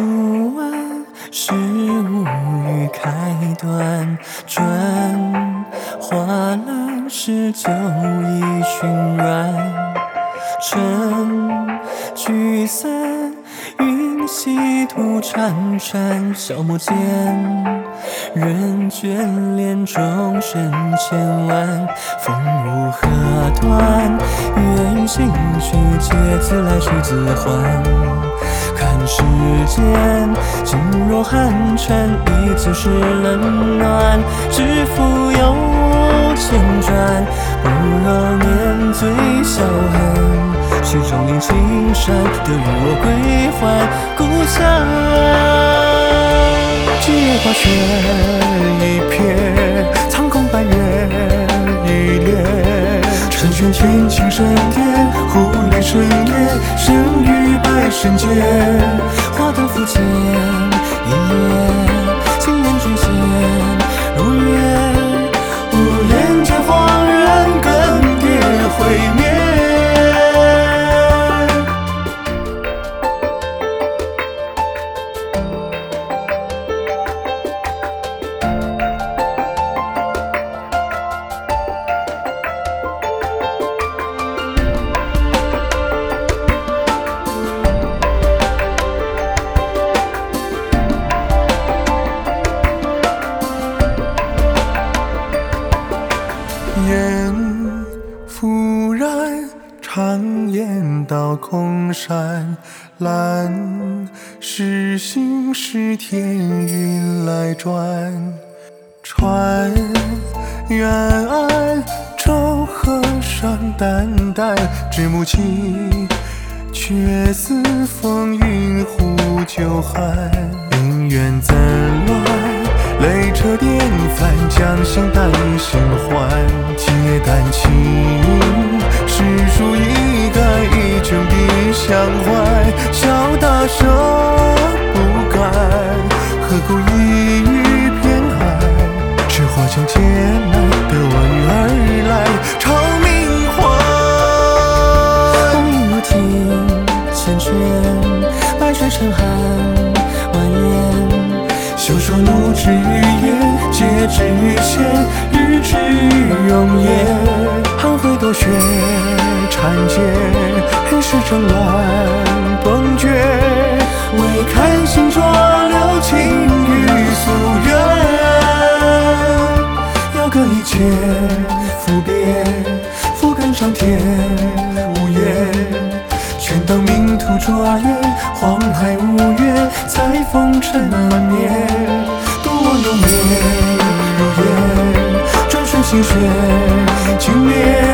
初问是无语开端，转花烂是旧衣熏软，尘聚散云起土潺潺，消磨间人眷恋钟声千万，风无何端，远行去皆自来去自还。看世间，静若寒蝉，一字是冷暖，知否有千转，不若念最晓恨。曲终临青山，得与我归还故乡。几花雪一瞥，于百神间。花灯浮浅，一夜，长烟到空山蓝。是星是天，云来转。船远岸，舟河上淡淡，枝木青，却似风云呼酒寒。姻缘怎乱？泪车颠翻，将心带心还，皆丹青，笔相怀，笑大声不改，何故一语偏爱？痴花将劫难，得我与尔来，长命还。风雨如听缱绻，白水成寒，蜿蜒。休说怒之语言，皆之于前，日之容颜。寒灰多雪，缠结，黑石争乱，崩决。唯看星浊流，情与夙愿。遥歌一切，赋别，复更上天，无言。权当命途卓越，黄海无月，才风尘满面。独我永眠如烟，转瞬心血，惊灭。